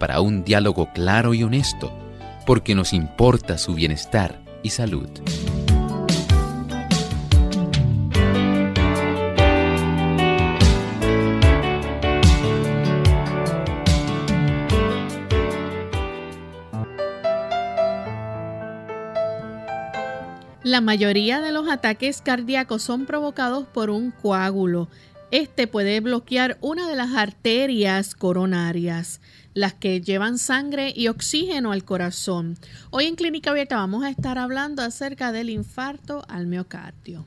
para un diálogo claro y honesto, porque nos importa su bienestar y salud. La mayoría de los ataques cardíacos son provocados por un coágulo. Este puede bloquear una de las arterias coronarias, las que llevan sangre y oxígeno al corazón. Hoy en Clínica Abierta vamos a estar hablando acerca del infarto al miocardio.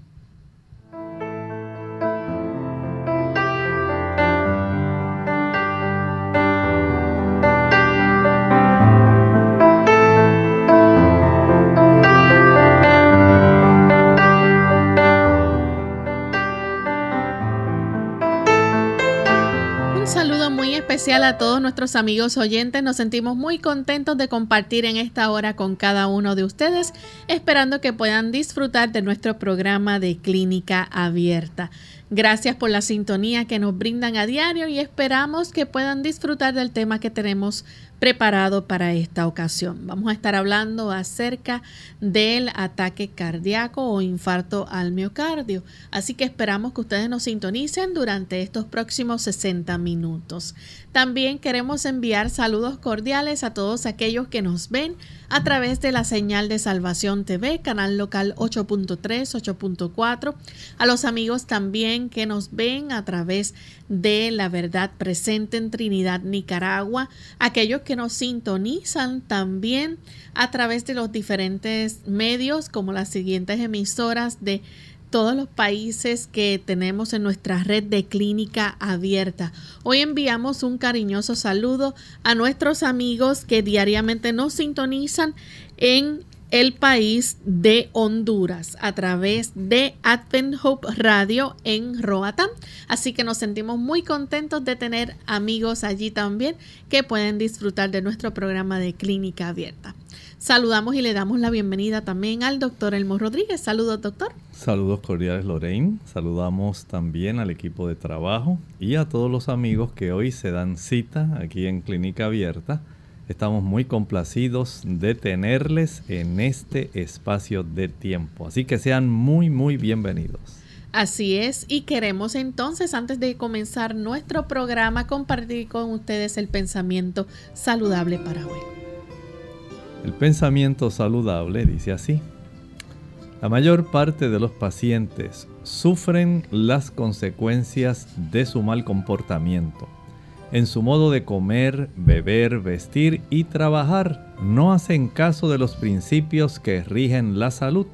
Especial a todos nuestros amigos oyentes. Nos sentimos muy contentos de compartir en esta hora con cada uno de ustedes, esperando que puedan disfrutar de nuestro programa de clínica abierta. Gracias por la sintonía que nos brindan a diario y esperamos que puedan disfrutar del tema que tenemos preparado para esta ocasión. Vamos a estar hablando acerca del ataque cardíaco o infarto al miocardio. Así que esperamos que ustedes nos sintonicen durante estos próximos 60 minutos. También queremos enviar saludos cordiales a todos aquellos que nos ven a través de la señal de Salvación TV, canal local 8.3, 8.4, a los amigos también que nos ven a través de la verdad presente en Trinidad, Nicaragua, aquellos que nos sintonizan también a través de los diferentes medios como las siguientes emisoras de todos los países que tenemos en nuestra red de clínica abierta. Hoy enviamos un cariñoso saludo a nuestros amigos que diariamente nos sintonizan en el país de Honduras a través de Advent Hope Radio en Roatán. Así que nos sentimos muy contentos de tener amigos allí también que pueden disfrutar de nuestro programa de clínica abierta. Saludamos y le damos la bienvenida también al doctor Elmo Rodríguez. Saludos, doctor. Saludos cordiales, Lorraine. Saludamos también al equipo de trabajo y a todos los amigos que hoy se dan cita aquí en Clínica Abierta. Estamos muy complacidos de tenerles en este espacio de tiempo. Así que sean muy, muy bienvenidos. Así es, y queremos entonces, antes de comenzar nuestro programa, compartir con ustedes el pensamiento saludable para hoy. El pensamiento saludable dice así. La mayor parte de los pacientes sufren las consecuencias de su mal comportamiento. En su modo de comer, beber, vestir y trabajar, no hacen caso de los principios que rigen la salud.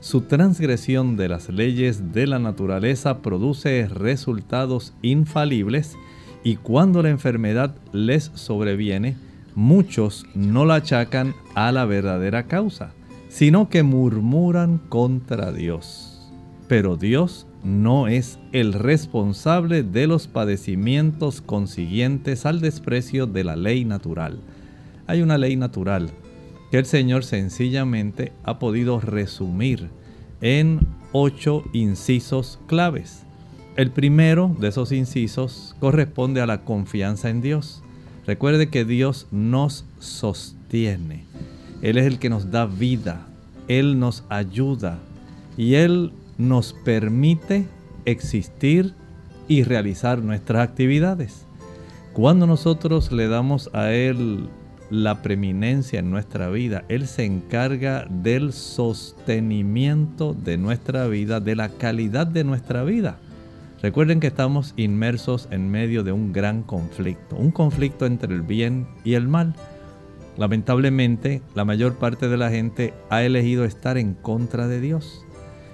Su transgresión de las leyes de la naturaleza produce resultados infalibles y cuando la enfermedad les sobreviene, muchos no la achacan a la verdadera causa, sino que murmuran contra Dios. Pero Dios no es el responsable de los padecimientos consiguientes al desprecio de la ley natural. Hay una ley natural que el Señor sencillamente ha podido resumir en ocho incisos claves. El primero de esos incisos corresponde a la confianza en Dios. Recuerde que Dios nos sostiene. Él es el que nos da vida. Él nos ayuda. Y Él nos permite existir y realizar nuestras actividades. Cuando nosotros le damos a Él la preeminencia en nuestra vida, Él se encarga del sostenimiento de nuestra vida, de la calidad de nuestra vida. Recuerden que estamos inmersos en medio de un gran conflicto, un conflicto entre el bien y el mal. Lamentablemente, la mayor parte de la gente ha elegido estar en contra de Dios.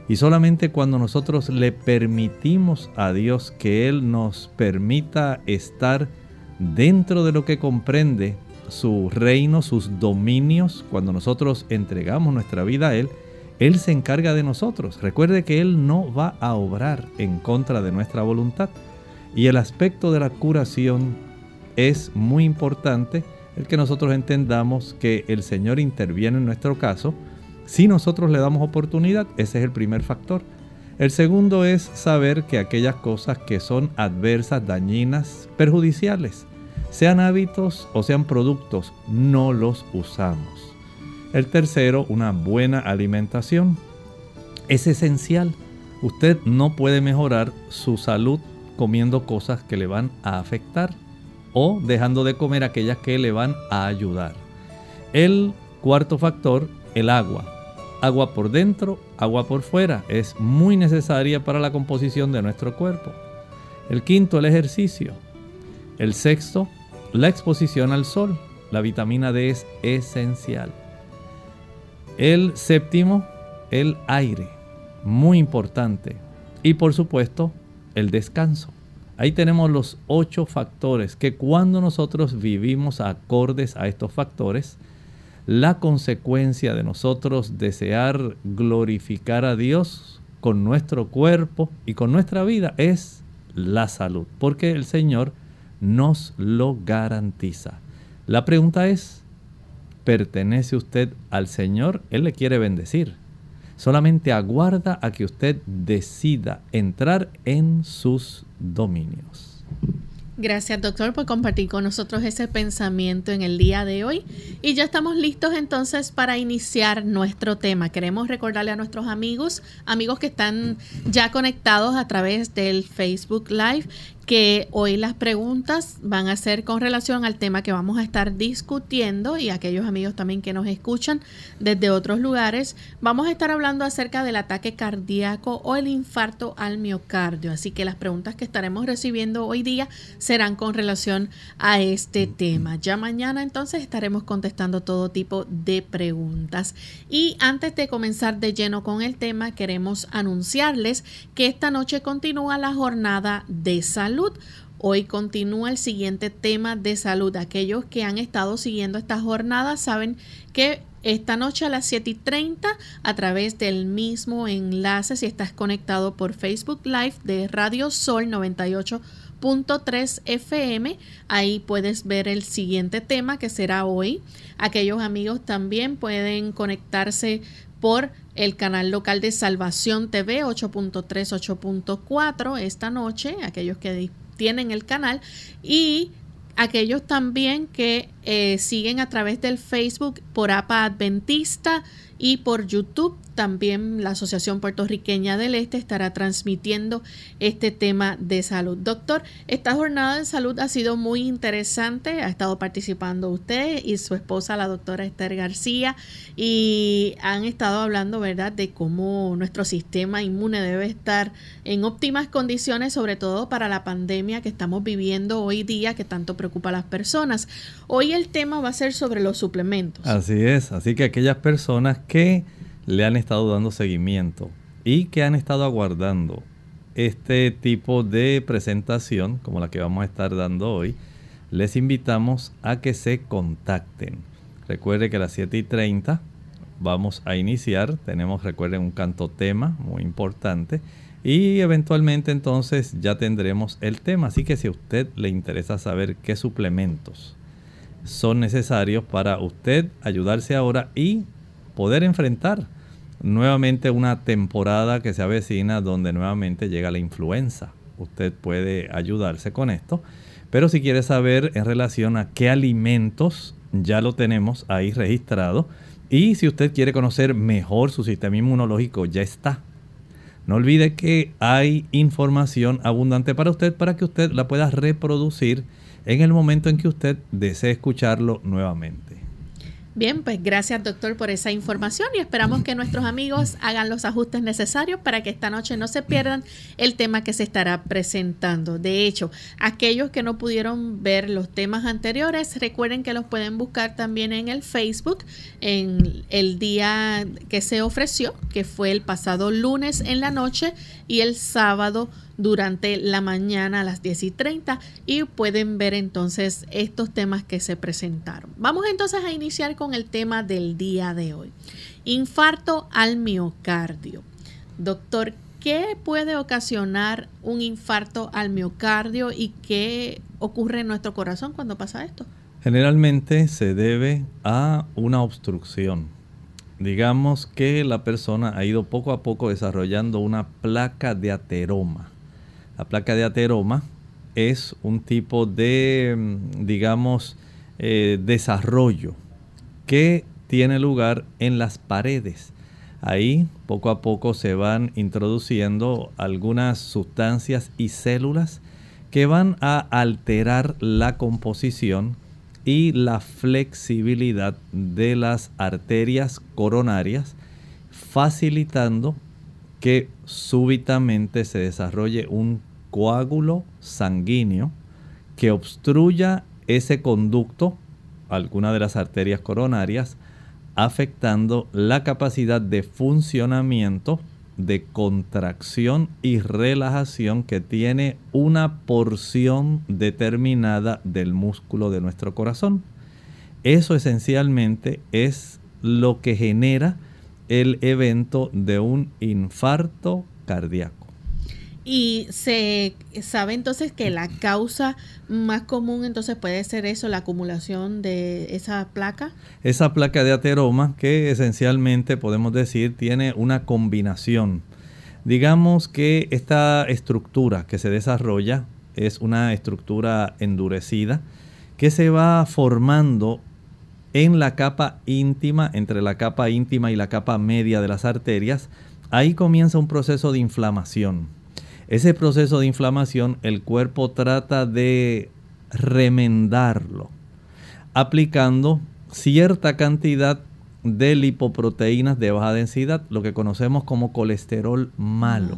Y solamente cuando nosotros le permitimos a Dios que Él nos permita estar dentro de lo que comprende su reino, sus dominios, cuando nosotros entregamos nuestra vida a Él, Él se encarga de nosotros. Recuerde que Él no va a obrar en contra de nuestra voluntad. Y el aspecto de la curación es muy importante, el que nosotros entendamos que el Señor interviene en nuestro caso. Si nosotros le damos oportunidad, ese es el primer factor. El segundo es saber que aquellas cosas que son adversas, dañinas, perjudiciales, sean hábitos o sean productos, no los usamos. El tercero, una buena alimentación. Es esencial. Usted no puede mejorar su salud comiendo cosas que le van a afectar o dejando de comer aquellas que le van a ayudar. El cuarto factor, el agua. Agua por dentro, agua por fuera. Es muy necesaria para la composición de nuestro cuerpo. El quinto, el ejercicio. El sexto, la exposición al sol. La vitamina D es esencial. El séptimo, el aire. Muy importante. Y por supuesto, el descanso. Ahí tenemos los ocho factores que cuando nosotros vivimos acordes a estos factores, la consecuencia de nosotros desear glorificar a Dios con nuestro cuerpo y con nuestra vida es la salud, porque el Señor nos lo garantiza. La pregunta es, ¿pertenece usted al Señor? Él le quiere bendecir. Solamente aguarda a que usted decida entrar en sus dominios. Gracias doctor por compartir con nosotros ese pensamiento en el día de hoy. Y ya estamos listos entonces para iniciar nuestro tema. Queremos recordarle a nuestros amigos, amigos que están ya conectados a través del Facebook Live, que hoy las preguntas van a ser con relación al tema que vamos a estar discutiendo y aquellos amigos también que nos escuchan desde otros lugares, vamos a estar hablando acerca del ataque cardíaco o el infarto al miocardio. Así que las preguntas que estaremos recibiendo hoy día serán con relación a este tema. Ya mañana entonces estaremos contestando todo tipo de preguntas. Y antes de comenzar de lleno con el tema, queremos anunciarles que esta noche continúa la jornada de salud Hoy continúa el siguiente tema de salud. Aquellos que han estado siguiendo esta jornada saben que esta noche a las 7 y 30 a través del mismo enlace, si estás conectado por Facebook Live de Radio Sol 98.3 FM, ahí puedes ver el siguiente tema que será hoy. Aquellos amigos también pueden conectarse por el canal local de Salvación TV 8.3, 8.4 esta noche, aquellos que tienen el canal y aquellos también que eh, siguen a través del Facebook por APA Adventista y por YouTube también la Asociación Puertorriqueña del Este estará transmitiendo este tema de salud. Doctor, esta jornada de salud ha sido muy interesante. Ha estado participando usted y su esposa, la doctora Esther García, y han estado hablando, ¿verdad?, de cómo nuestro sistema inmune debe estar en óptimas condiciones, sobre todo para la pandemia que estamos viviendo hoy día, que tanto preocupa a las personas. Hoy el tema va a ser sobre los suplementos. Así es, así que aquellas personas que le han estado dando seguimiento y que han estado aguardando este tipo de presentación como la que vamos a estar dando hoy, les invitamos a que se contacten. Recuerde que a las 7 y 30 vamos a iniciar. Tenemos, recuerden, un canto tema muy importante. Y eventualmente entonces ya tendremos el tema. Así que si a usted le interesa saber qué suplementos son necesarios para usted ayudarse ahora y poder enfrentar nuevamente una temporada que se avecina donde nuevamente llega la influenza. Usted puede ayudarse con esto. Pero si quiere saber en relación a qué alimentos, ya lo tenemos ahí registrado. Y si usted quiere conocer mejor su sistema inmunológico, ya está. No olvide que hay información abundante para usted para que usted la pueda reproducir en el momento en que usted desee escucharlo nuevamente. Bien, pues gracias doctor por esa información y esperamos que nuestros amigos hagan los ajustes necesarios para que esta noche no se pierdan el tema que se estará presentando. De hecho, aquellos que no pudieron ver los temas anteriores, recuerden que los pueden buscar también en el Facebook en el día que se ofreció, que fue el pasado lunes en la noche y el sábado durante la mañana a las 10 y 30 y pueden ver entonces estos temas que se presentaron. Vamos entonces a iniciar con el tema del día de hoy. Infarto al miocardio. Doctor, ¿qué puede ocasionar un infarto al miocardio y qué ocurre en nuestro corazón cuando pasa esto? Generalmente se debe a una obstrucción. Digamos que la persona ha ido poco a poco desarrollando una placa de ateroma. La placa de ateroma es un tipo de, mm, digamos, eh, desarrollo que tiene lugar en las paredes. Ahí poco a poco se van introduciendo algunas sustancias y células que van a alterar la composición y la flexibilidad de las arterias coronarias, facilitando que súbitamente se desarrolle un coágulo sanguíneo que obstruya ese conducto, alguna de las arterias coronarias, afectando la capacidad de funcionamiento de contracción y relajación que tiene una porción determinada del músculo de nuestro corazón. Eso esencialmente es lo que genera el evento de un infarto cardíaco. Y se sabe entonces que la causa más común entonces puede ser eso, la acumulación de esa placa. Esa placa de ateroma que esencialmente podemos decir tiene una combinación. Digamos que esta estructura que se desarrolla es una estructura endurecida que se va formando en la capa íntima, entre la capa íntima y la capa media de las arterias. Ahí comienza un proceso de inflamación ese proceso de inflamación el cuerpo trata de remendarlo aplicando cierta cantidad de lipoproteínas de baja densidad, lo que conocemos como colesterol malo.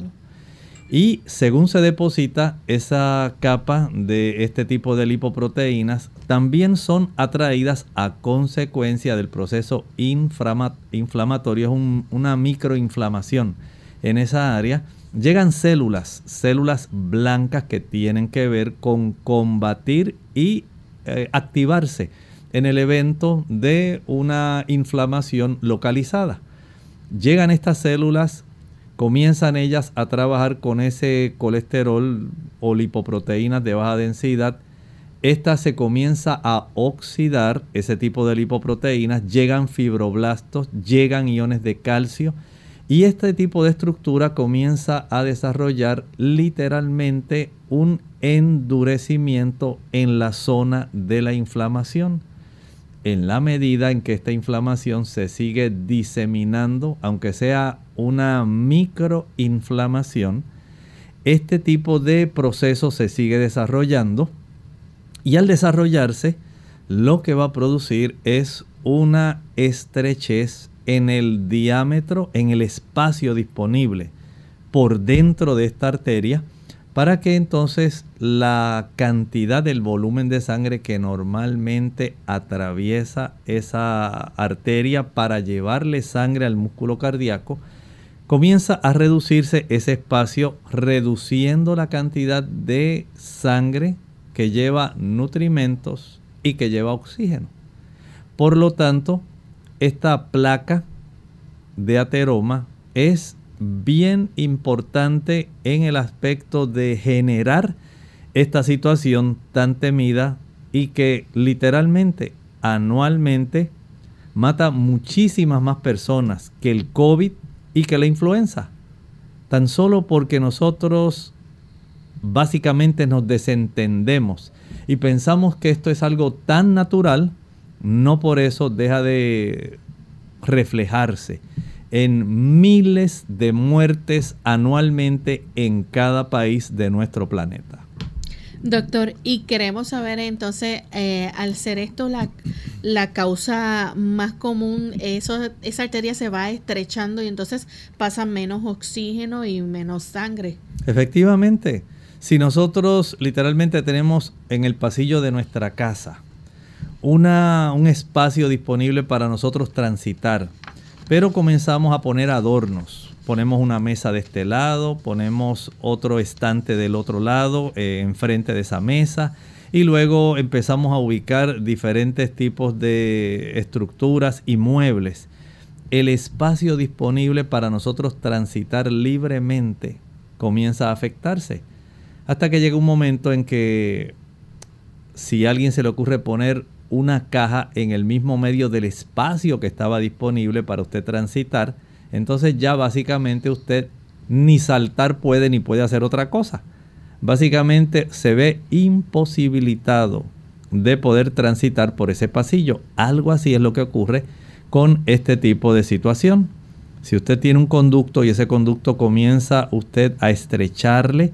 Y según se deposita esa capa de este tipo de lipoproteínas, también son atraídas a consecuencia del proceso inflamatorio, es una microinflamación en esa área llegan células, células blancas que tienen que ver con combatir y eh, activarse en el evento de una inflamación localizada. Llegan estas células, comienzan ellas a trabajar con ese colesterol o lipoproteínas de baja densidad. Esta se comienza a oxidar, ese tipo de lipoproteínas, llegan fibroblastos, llegan iones de calcio, y este tipo de estructura comienza a desarrollar literalmente un endurecimiento en la zona de la inflamación. En la medida en que esta inflamación se sigue diseminando, aunque sea una microinflamación, este tipo de proceso se sigue desarrollando y al desarrollarse lo que va a producir es una estrechez en el diámetro, en el espacio disponible por dentro de esta arteria, para que entonces la cantidad del volumen de sangre que normalmente atraviesa esa arteria para llevarle sangre al músculo cardíaco, comienza a reducirse ese espacio, reduciendo la cantidad de sangre que lleva nutrimentos y que lleva oxígeno. Por lo tanto, esta placa de ateroma es bien importante en el aspecto de generar esta situación tan temida y que literalmente anualmente mata muchísimas más personas que el COVID y que la influenza. Tan solo porque nosotros básicamente nos desentendemos y pensamos que esto es algo tan natural no por eso deja de reflejarse en miles de muertes anualmente en cada país de nuestro planeta. Doctor, y queremos saber entonces, eh, al ser esto la, la causa más común, eso, esa arteria se va estrechando y entonces pasa menos oxígeno y menos sangre. Efectivamente, si nosotros literalmente tenemos en el pasillo de nuestra casa una, un espacio disponible para nosotros transitar. Pero comenzamos a poner adornos, ponemos una mesa de este lado, ponemos otro estante del otro lado, eh, enfrente de esa mesa, y luego empezamos a ubicar diferentes tipos de estructuras y muebles. El espacio disponible para nosotros transitar libremente comienza a afectarse. Hasta que llega un momento en que si a alguien se le ocurre poner una caja en el mismo medio del espacio que estaba disponible para usted transitar, entonces ya básicamente usted ni saltar puede ni puede hacer otra cosa. Básicamente se ve imposibilitado de poder transitar por ese pasillo. Algo así es lo que ocurre con este tipo de situación. Si usted tiene un conducto y ese conducto comienza usted a estrecharle,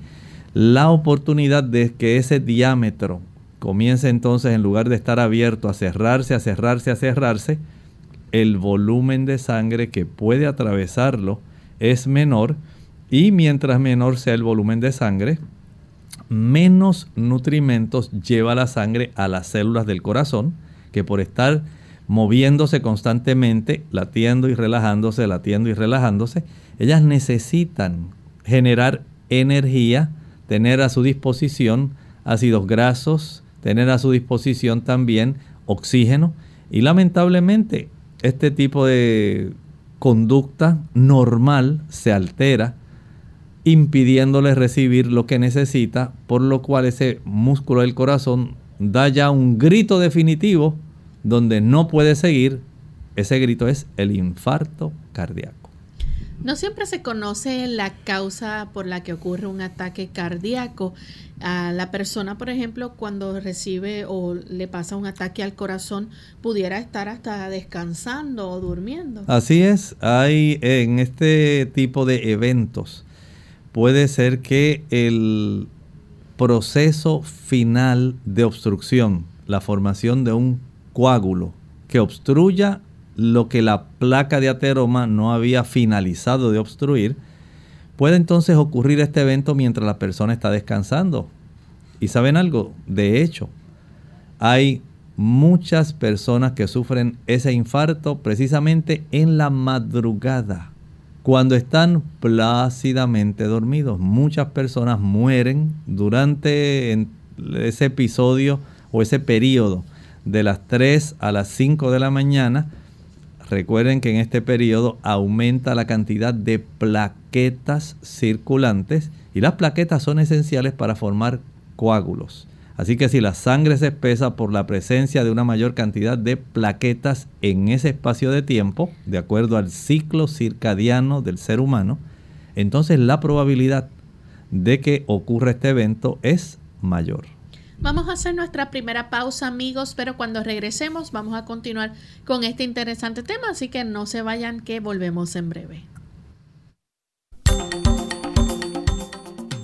la oportunidad de que ese diámetro comience entonces en lugar de estar abierto a cerrarse, a cerrarse, a cerrarse, el volumen de sangre que puede atravesarlo es menor y mientras menor sea el volumen de sangre, menos nutrimentos lleva la sangre a las células del corazón que por estar moviéndose constantemente, latiendo y relajándose, latiendo y relajándose, ellas necesitan generar energía, tener a su disposición ácidos grasos, tener a su disposición también oxígeno y lamentablemente este tipo de conducta normal se altera impidiéndole recibir lo que necesita, por lo cual ese músculo del corazón da ya un grito definitivo donde no puede seguir. Ese grito es el infarto cardíaco. No siempre se conoce la causa por la que ocurre un ataque cardíaco. A la persona, por ejemplo, cuando recibe o le pasa un ataque al corazón, pudiera estar hasta descansando o durmiendo. Así es, hay en este tipo de eventos, puede ser que el proceso final de obstrucción, la formación de un coágulo que obstruya lo que la placa de ateroma no había finalizado de obstruir, puede entonces ocurrir este evento mientras la persona está descansando. ¿Y saben algo? De hecho, hay muchas personas que sufren ese infarto precisamente en la madrugada, cuando están plácidamente dormidos. Muchas personas mueren durante ese episodio o ese periodo de las 3 a las 5 de la mañana Recuerden que en este periodo aumenta la cantidad de plaquetas circulantes y las plaquetas son esenciales para formar coágulos. Así que si la sangre se espesa por la presencia de una mayor cantidad de plaquetas en ese espacio de tiempo, de acuerdo al ciclo circadiano del ser humano, entonces la probabilidad de que ocurra este evento es mayor. Vamos a hacer nuestra primera pausa, amigos, pero cuando regresemos vamos a continuar con este interesante tema, así que no se vayan que volvemos en breve.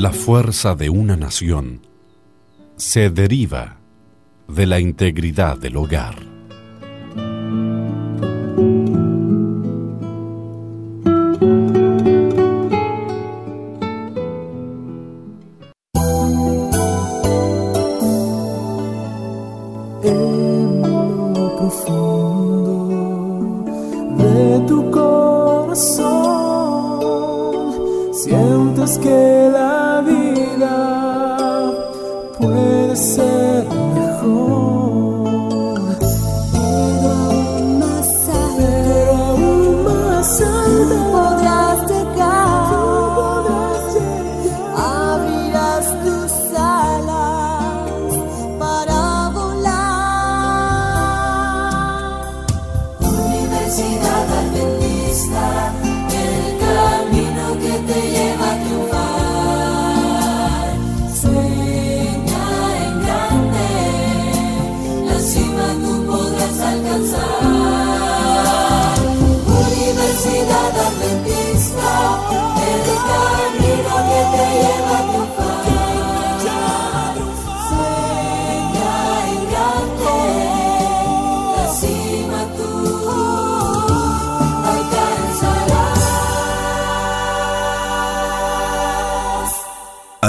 La fuerza de una nación se deriva de la integridad del hogar.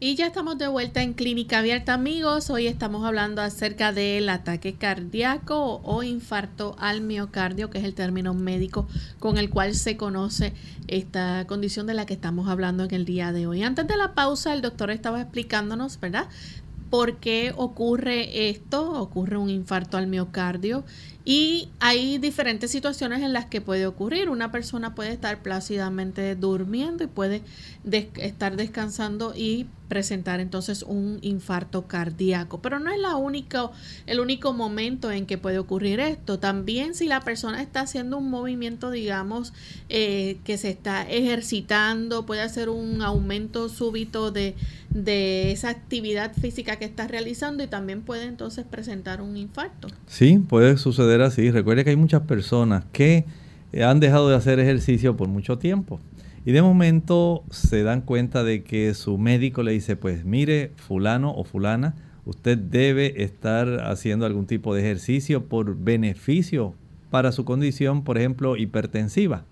Y ya estamos de vuelta en Clínica Abierta, amigos. Hoy estamos hablando acerca del ataque cardíaco o infarto al miocardio, que es el término médico con el cual se conoce esta condición de la que estamos hablando en el día de hoy. Antes de la pausa, el doctor estaba explicándonos, ¿verdad? por qué ocurre esto, ocurre un infarto al miocardio y hay diferentes situaciones en las que puede ocurrir. Una persona puede estar plácidamente durmiendo y puede estar descansando y presentar entonces un infarto cardíaco. Pero no es la única, el único momento en que puede ocurrir esto. También si la persona está haciendo un movimiento, digamos, eh, que se está ejercitando, puede hacer un aumento súbito de, de esa actividad física que está realizando y también puede entonces presentar un infarto. Sí, puede suceder así. Recuerde que hay muchas personas que eh, han dejado de hacer ejercicio por mucho tiempo. Y de momento se dan cuenta de que su médico le dice, pues mire, fulano o fulana, usted debe estar haciendo algún tipo de ejercicio por beneficio para su condición, por ejemplo, hipertensiva.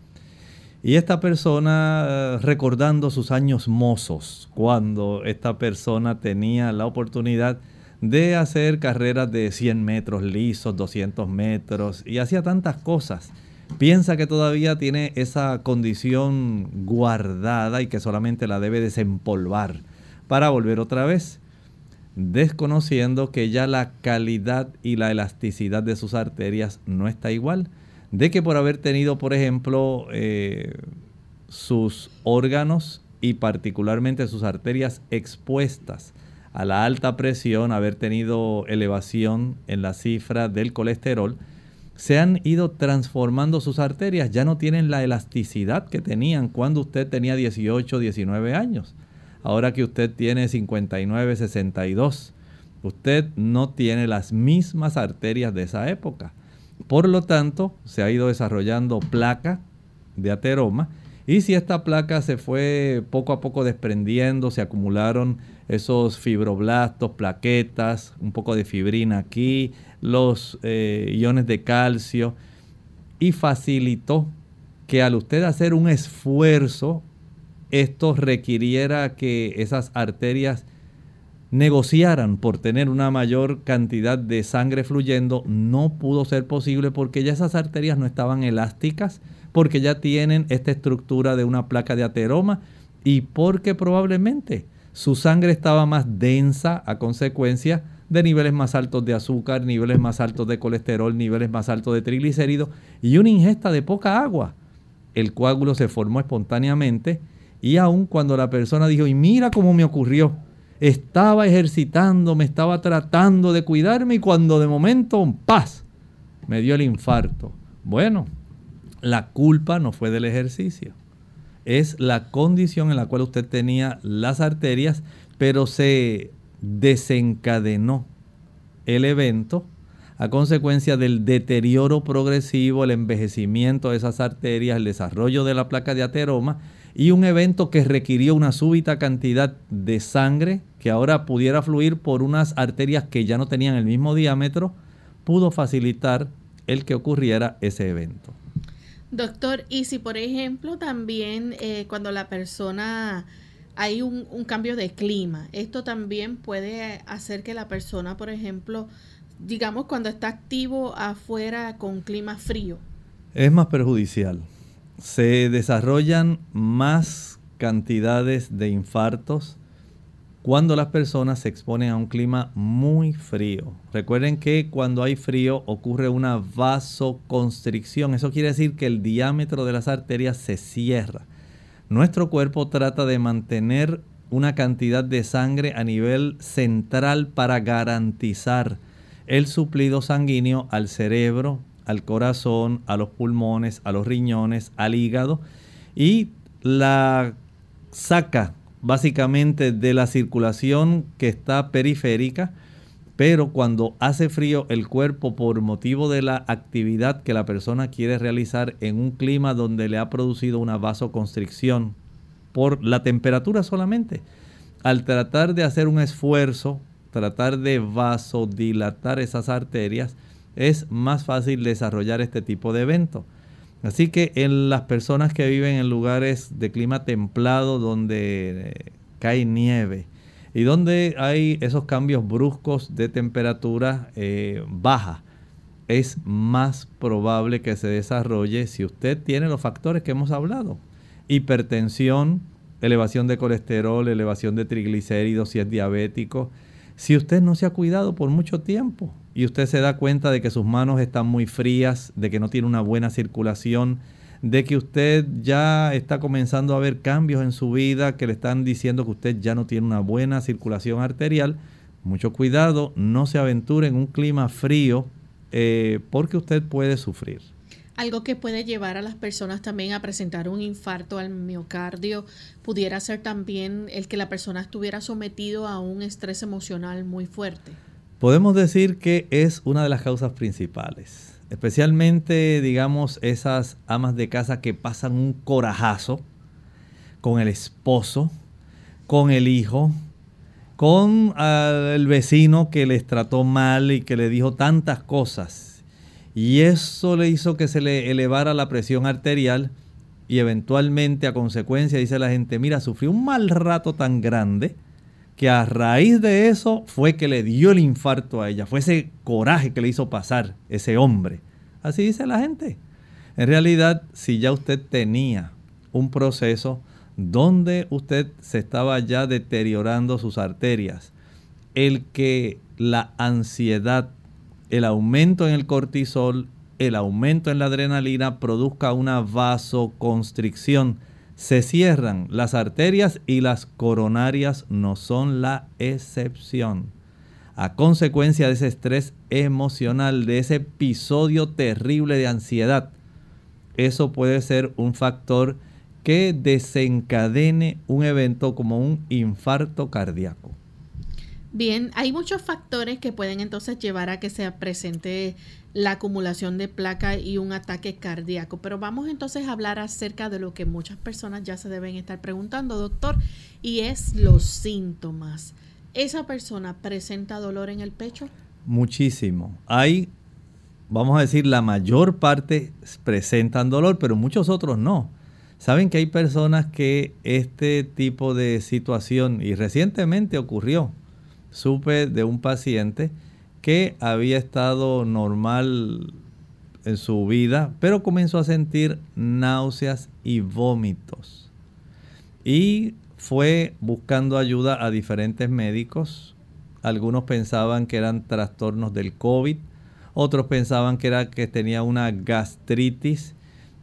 Y esta persona, recordando sus años mozos, cuando esta persona tenía la oportunidad de hacer carreras de 100 metros lisos, 200 metros y hacía tantas cosas. Piensa que todavía tiene esa condición guardada y que solamente la debe desempolvar para volver otra vez, desconociendo que ya la calidad y la elasticidad de sus arterias no está igual, de que por haber tenido, por ejemplo, eh, sus órganos y particularmente sus arterias expuestas a la alta presión, haber tenido elevación en la cifra del colesterol, se han ido transformando sus arterias, ya no tienen la elasticidad que tenían cuando usted tenía 18, 19 años. Ahora que usted tiene 59, 62, usted no tiene las mismas arterias de esa época. Por lo tanto, se ha ido desarrollando placa de ateroma y si esta placa se fue poco a poco desprendiendo, se acumularon esos fibroblastos, plaquetas, un poco de fibrina aquí, los eh, iones de calcio y facilitó que al usted hacer un esfuerzo, esto requiriera que esas arterias negociaran por tener una mayor cantidad de sangre fluyendo, no pudo ser posible porque ya esas arterias no estaban elásticas, porque ya tienen esta estructura de una placa de ateroma y porque probablemente su sangre estaba más densa a consecuencia de niveles más altos de azúcar, niveles más altos de colesterol, niveles más altos de triglicéridos y una ingesta de poca agua. El coágulo se formó espontáneamente y aun cuando la persona dijo, y mira cómo me ocurrió, estaba ejercitando, me estaba tratando de cuidarme y cuando de momento, paz, me dio el infarto. Bueno, la culpa no fue del ejercicio es la condición en la cual usted tenía las arterias, pero se desencadenó el evento a consecuencia del deterioro progresivo, el envejecimiento de esas arterias, el desarrollo de la placa de ateroma y un evento que requirió una súbita cantidad de sangre que ahora pudiera fluir por unas arterias que ya no tenían el mismo diámetro, pudo facilitar el que ocurriera ese evento. Doctor, y si por ejemplo también eh, cuando la persona hay un, cambio de clima, esto también puede hacer que la persona, por ejemplo, digamos cuando está activo afuera con clima frío. Es más perjudicial. Se desarrollan más cantidades de infartos, cuando las personas se exponen a un clima muy frío. Recuerden que cuando hay frío ocurre una vasoconstricción. Eso quiere decir que el diámetro de las arterias se cierra. Nuestro cuerpo trata de mantener una cantidad de sangre a nivel central para garantizar el suplido sanguíneo al cerebro, al corazón, a los pulmones, a los riñones, al hígado. Y la saca básicamente de la circulación que está periférica pero cuando hace frío el cuerpo por motivo de la actividad que la persona quiere realizar en un clima donde le ha producido una vasoconstricción por la temperatura solamente, al tratar de hacer un esfuerzo, tratar de vasodilatar esas arterias, es más fácil desarrollar este tipo de evento. Así que en las personas que viven en lugares de clima templado donde eh, cae nieve y donde hay esos cambios bruscos de temperatura eh, baja, es más probable que se desarrolle si usted tiene los factores que hemos hablado. Hipertensión, elevación de colesterol, elevación de triglicéridos si es diabético. Si usted no se ha cuidado por mucho tiempo, y usted se da cuenta de que sus manos están muy frías, de que no tiene una buena circulación, de que usted ya está comenzando a ver cambios en su vida que le están diciendo que usted ya no tiene una buena circulación arterial, mucho cuidado, no se aventure en un clima frío eh, porque usted puede sufrir. Algo que puede llevar a las personas también a presentar un infarto al miocardio pudiera ser también el que la persona estuviera sometido a un estrés emocional muy fuerte. Podemos decir que es una de las causas principales, especialmente, digamos, esas amas de casa que pasan un corajazo con el esposo, con el hijo, con ah, el vecino que les trató mal y que le dijo tantas cosas. Y eso le hizo que se le elevara la presión arterial y eventualmente a consecuencia dice la gente, mira, sufrí un mal rato tan grande que a raíz de eso fue que le dio el infarto a ella, fue ese coraje que le hizo pasar ese hombre. Así dice la gente. En realidad, si ya usted tenía un proceso donde usted se estaba ya deteriorando sus arterias, el que la ansiedad, el aumento en el cortisol, el aumento en la adrenalina produzca una vasoconstricción, se cierran las arterias y las coronarias no son la excepción. A consecuencia de ese estrés emocional, de ese episodio terrible de ansiedad, eso puede ser un factor que desencadene un evento como un infarto cardíaco. Bien, hay muchos factores que pueden entonces llevar a que se presente la acumulación de placa y un ataque cardíaco. Pero vamos entonces a hablar acerca de lo que muchas personas ya se deben estar preguntando, doctor, y es los síntomas. ¿Esa persona presenta dolor en el pecho? Muchísimo. Hay, vamos a decir, la mayor parte presentan dolor, pero muchos otros no. Saben que hay personas que este tipo de situación, y recientemente ocurrió, supe de un paciente, que había estado normal en su vida, pero comenzó a sentir náuseas y vómitos. Y fue buscando ayuda a diferentes médicos. Algunos pensaban que eran trastornos del COVID, otros pensaban que era que tenía una gastritis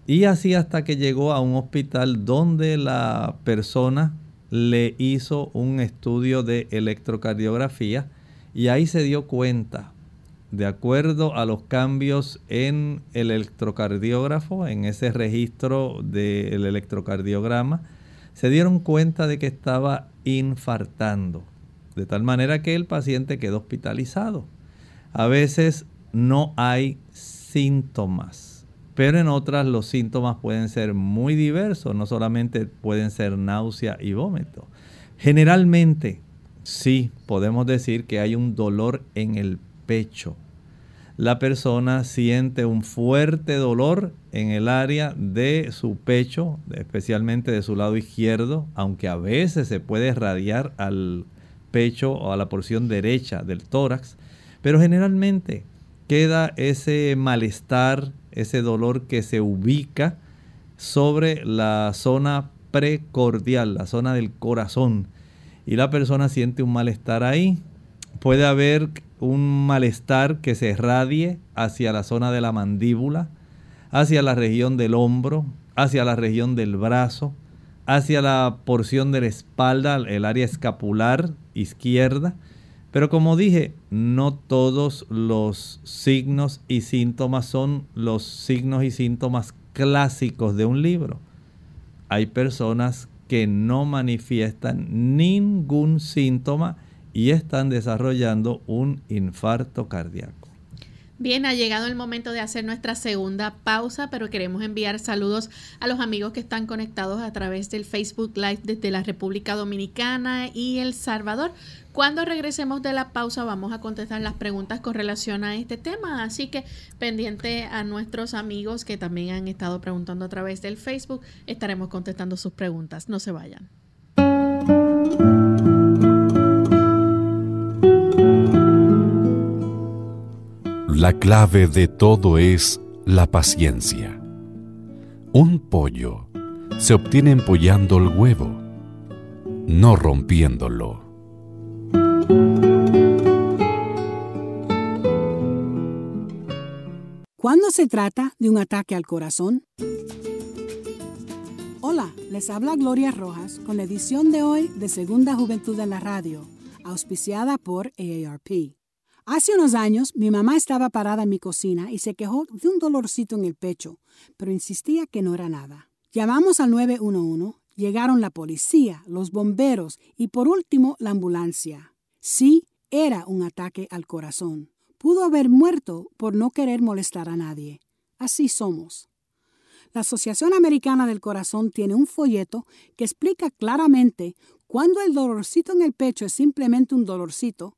y así hasta que llegó a un hospital donde la persona le hizo un estudio de electrocardiografía y ahí se dio cuenta, de acuerdo a los cambios en el electrocardiógrafo, en ese registro del electrocardiograma, se dieron cuenta de que estaba infartando, de tal manera que el paciente quedó hospitalizado. A veces no hay síntomas, pero en otras los síntomas pueden ser muy diversos, no solamente pueden ser náusea y vómito. Generalmente sí podemos decir que hay un dolor en el pecho. La persona siente un fuerte dolor en el área de su pecho, especialmente de su lado izquierdo, aunque a veces se puede irradiar al pecho o a la porción derecha del tórax, pero generalmente queda ese malestar, ese dolor que se ubica sobre la zona precordial, la zona del corazón, y la persona siente un malestar ahí. Puede haber un malestar que se radie hacia la zona de la mandíbula, hacia la región del hombro, hacia la región del brazo, hacia la porción de la espalda, el área escapular izquierda. Pero como dije, no todos los signos y síntomas son los signos y síntomas clásicos de un libro. Hay personas que no manifiestan ningún síntoma y están desarrollando un infarto cardíaco. Bien, ha llegado el momento de hacer nuestra segunda pausa, pero queremos enviar saludos a los amigos que están conectados a través del Facebook Live desde la República Dominicana y El Salvador. Cuando regresemos de la pausa vamos a contestar las preguntas con relación a este tema, así que pendiente a nuestros amigos que también han estado preguntando a través del Facebook, estaremos contestando sus preguntas. No se vayan. La clave de todo es la paciencia. Un pollo se obtiene empollando el huevo, no rompiéndolo. ¿Cuándo se trata de un ataque al corazón? Hola, les habla Gloria Rojas con la edición de hoy de Segunda Juventud en la Radio, auspiciada por AARP. Hace unos años mi mamá estaba parada en mi cocina y se quejó de un dolorcito en el pecho, pero insistía que no era nada. Llamamos al 911, llegaron la policía, los bomberos y por último la ambulancia. Sí, era un ataque al corazón. Pudo haber muerto por no querer molestar a nadie. Así somos. La Asociación Americana del Corazón tiene un folleto que explica claramente cuándo el dolorcito en el pecho es simplemente un dolorcito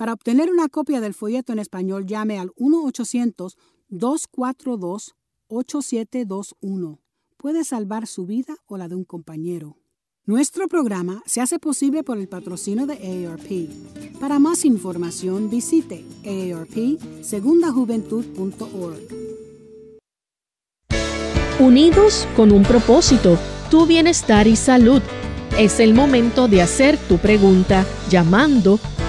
Para obtener una copia del folleto en español, llame al 1-800-242-8721. Puede salvar su vida o la de un compañero. Nuestro programa se hace posible por el patrocinio de AARP. Para más información visite aarpsegundajuventud.org. Unidos con un propósito, tu bienestar y salud. Es el momento de hacer tu pregunta llamando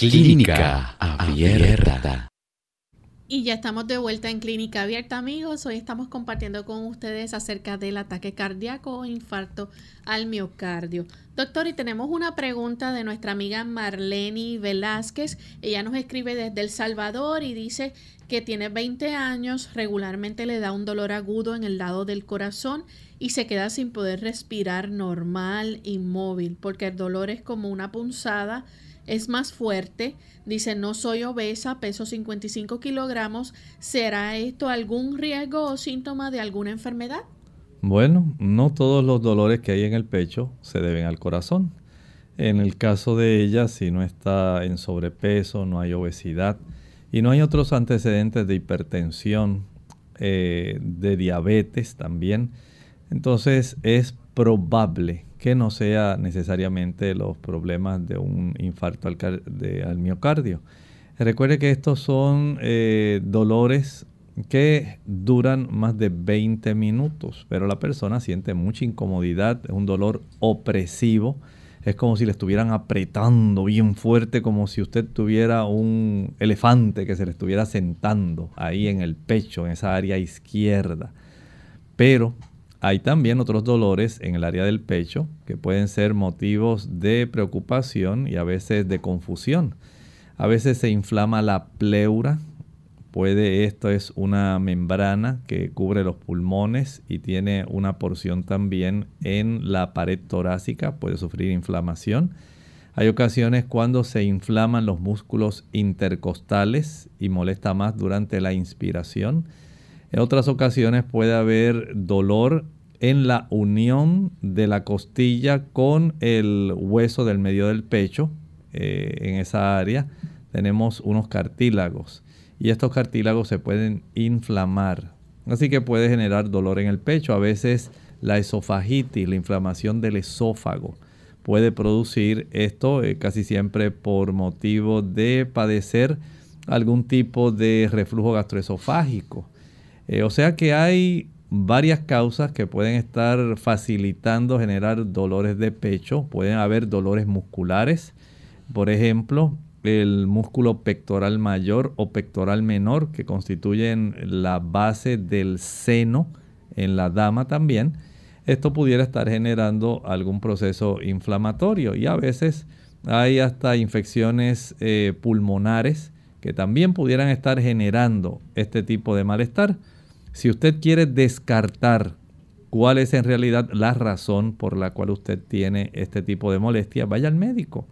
Clínica Abierta. Y ya estamos de vuelta en Clínica Abierta, amigos. Hoy estamos compartiendo con ustedes acerca del ataque cardíaco o infarto al miocardio. Doctor, y tenemos una pregunta de nuestra amiga Marlene Velázquez. Ella nos escribe desde El Salvador y dice que tiene 20 años, regularmente le da un dolor agudo en el lado del corazón y se queda sin poder respirar normal, inmóvil, porque el dolor es como una punzada es más fuerte. Dice, no soy obesa, peso 55 kilogramos. ¿Será esto algún riesgo o síntoma de alguna enfermedad? Bueno, no todos los dolores que hay en el pecho se deben al corazón. En el caso de ella, si no está en sobrepeso, no hay obesidad y no hay otros antecedentes de hipertensión, eh, de diabetes también, entonces es probable que no sea necesariamente los problemas de un infarto al, miocardio. Recuerde que estos son eh, dolores que duran más de 20 minutos, pero la persona siente mucha incomodidad, es un dolor opresivo, es como si le estuvieran apretando bien fuerte, como si usted tuviera un elefante que se le estuviera sentando ahí en el pecho, en esa área izquierda. Pero hay también otros dolores en el área del pecho que pueden ser motivos de preocupación y a veces de confusión. A veces se inflama la pleura. Puede, esto es una membrana que cubre los pulmones y tiene una porción también en la pared torácica, puede sufrir inflamación. Hay ocasiones cuando se inflaman los músculos intercostales y molesta más durante la inspiración en otras ocasiones puede haber dolor en la unión de la costilla con el hueso del medio del pecho. Eh, en esa área tenemos unos cartílagos y estos cartílagos se pueden inflamar. Así que puede generar dolor en el pecho. A veces la esofagitis, la inflamación del esófago, puede producir esto eh, casi siempre por motivo de padecer algún tipo de reflujo gastroesofágico. Eh, o sea que hay varias causas que pueden estar facilitando generar dolores de pecho. Pueden haber dolores musculares, por ejemplo, el músculo pectoral mayor o pectoral menor, que constituyen la base del seno en la dama también. Esto pudiera estar generando algún proceso inflamatorio y a veces hay hasta infecciones eh, pulmonares que también pudieran estar generando este tipo de malestar. Si usted quiere descartar cuál es en realidad la razón por la cual usted tiene este tipo de molestia, vaya al médico.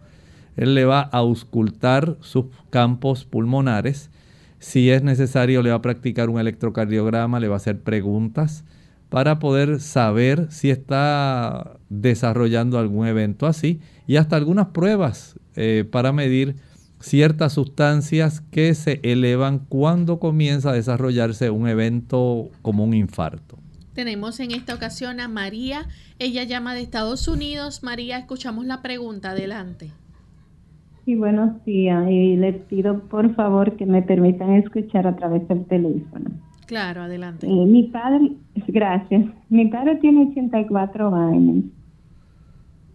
Él le va a auscultar sus campos pulmonares. Si es necesario, le va a practicar un electrocardiograma, le va a hacer preguntas para poder saber si está desarrollando algún evento así y hasta algunas pruebas eh, para medir ciertas sustancias que se elevan cuando comienza a desarrollarse un evento como un infarto. Tenemos en esta ocasión a María, ella llama de Estados Unidos. María, escuchamos la pregunta, adelante. Sí, buenos días y le pido por favor que me permitan escuchar a través del teléfono. Claro, adelante. Eh, mi padre, gracias, mi padre tiene 84 años.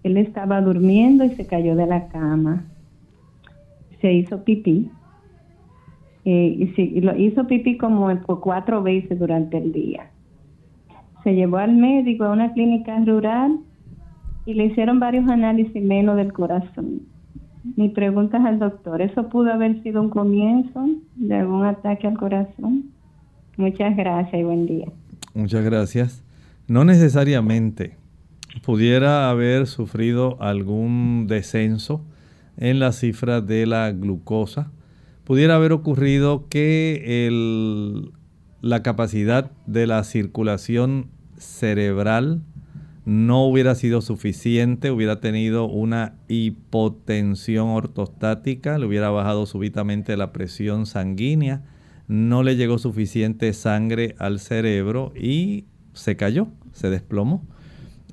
Él estaba durmiendo y se cayó de la cama se hizo pipí. Eh, y, lo hizo pipí como por cuatro veces durante el día. Se llevó al médico a una clínica rural y le hicieron varios análisis menos del corazón. Mi pregunta es al doctor, ¿eso pudo haber sido un comienzo de algún ataque al corazón? Muchas gracias y buen día. Muchas gracias. No necesariamente. Pudiera haber sufrido algún descenso en la cifra de la glucosa. Pudiera haber ocurrido que la capacidad de la circulación cerebral no hubiera sido suficiente, hubiera tenido una hipotensión ortostática, le hubiera bajado súbitamente la presión sanguínea, no le llegó suficiente sangre al cerebro y se cayó, se desplomó.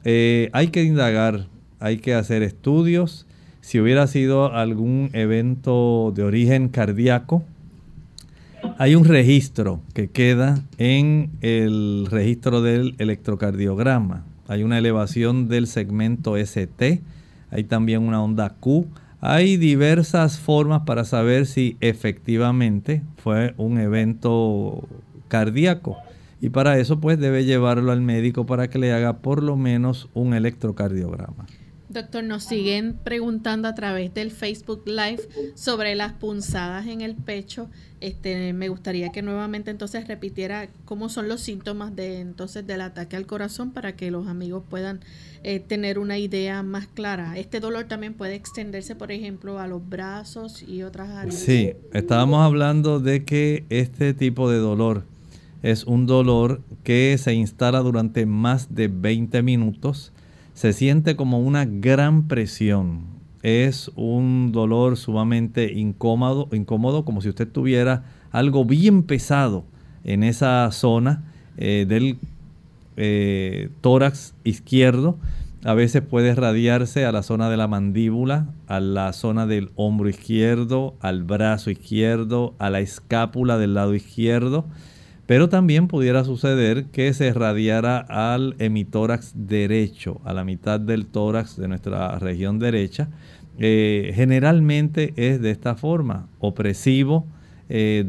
Eh, hay que indagar, hay que hacer estudios si hubiera sido algún evento de origen cardíaco, hay un registro que queda en el registro del electrocardiograma. Hay una elevación del segmento ST, hay también una onda Q. Hay diversas formas para saber si efectivamente fue un evento cardíaco. Y para eso pues debe llevarlo al médico para que le haga por lo menos un electrocardiograma. Doctor, nos siguen preguntando a través del Facebook Live sobre las punzadas en el pecho. Este, me gustaría que nuevamente entonces repitiera cómo son los síntomas de entonces del ataque al corazón para que los amigos puedan eh, tener una idea más clara. Este dolor también puede extenderse, por ejemplo, a los brazos y otras áreas. Sí, estábamos hablando de que este tipo de dolor es un dolor que se instala durante más de 20 minutos se siente como una gran presión. Es un dolor sumamente incómodo, incómodo como si usted tuviera algo bien pesado en esa zona eh, del eh, tórax izquierdo. A veces puede radiarse a la zona de la mandíbula, a la zona del hombro izquierdo, al brazo izquierdo, a la escápula del lado izquierdo. Pero también pudiera suceder que se radiara al hemitórax derecho, a la mitad del tórax de nuestra región derecha. Eh, generalmente es de esta forma, opresivo, eh,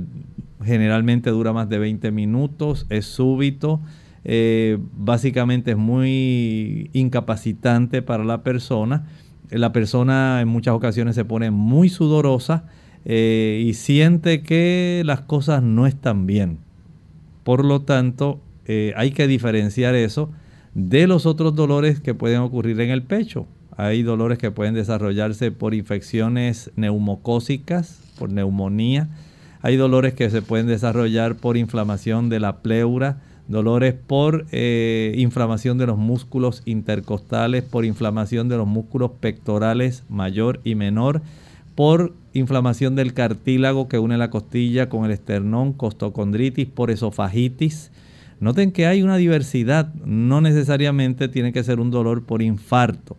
generalmente dura más de 20 minutos, es súbito, eh, básicamente es muy incapacitante para la persona. La persona en muchas ocasiones se pone muy sudorosa y siente que las cosas no están bien. Por lo tanto, eh, hay que diferenciar eso de los otros dolores que pueden ocurrir en el pecho. Hay dolores que pueden desarrollarse por infecciones neumocócicas, por neumonía. Hay dolores que se pueden desarrollar por inflamación de la pleura, dolores por eh, inflamación de los músculos intercostales, por inflamación de los músculos pectorales mayor y menor, por inflamación del cartílago que une la costilla con el esternón, costocondritis, por esofagitis. Noten que hay una diversidad, no necesariamente tiene que ser un dolor por infarto,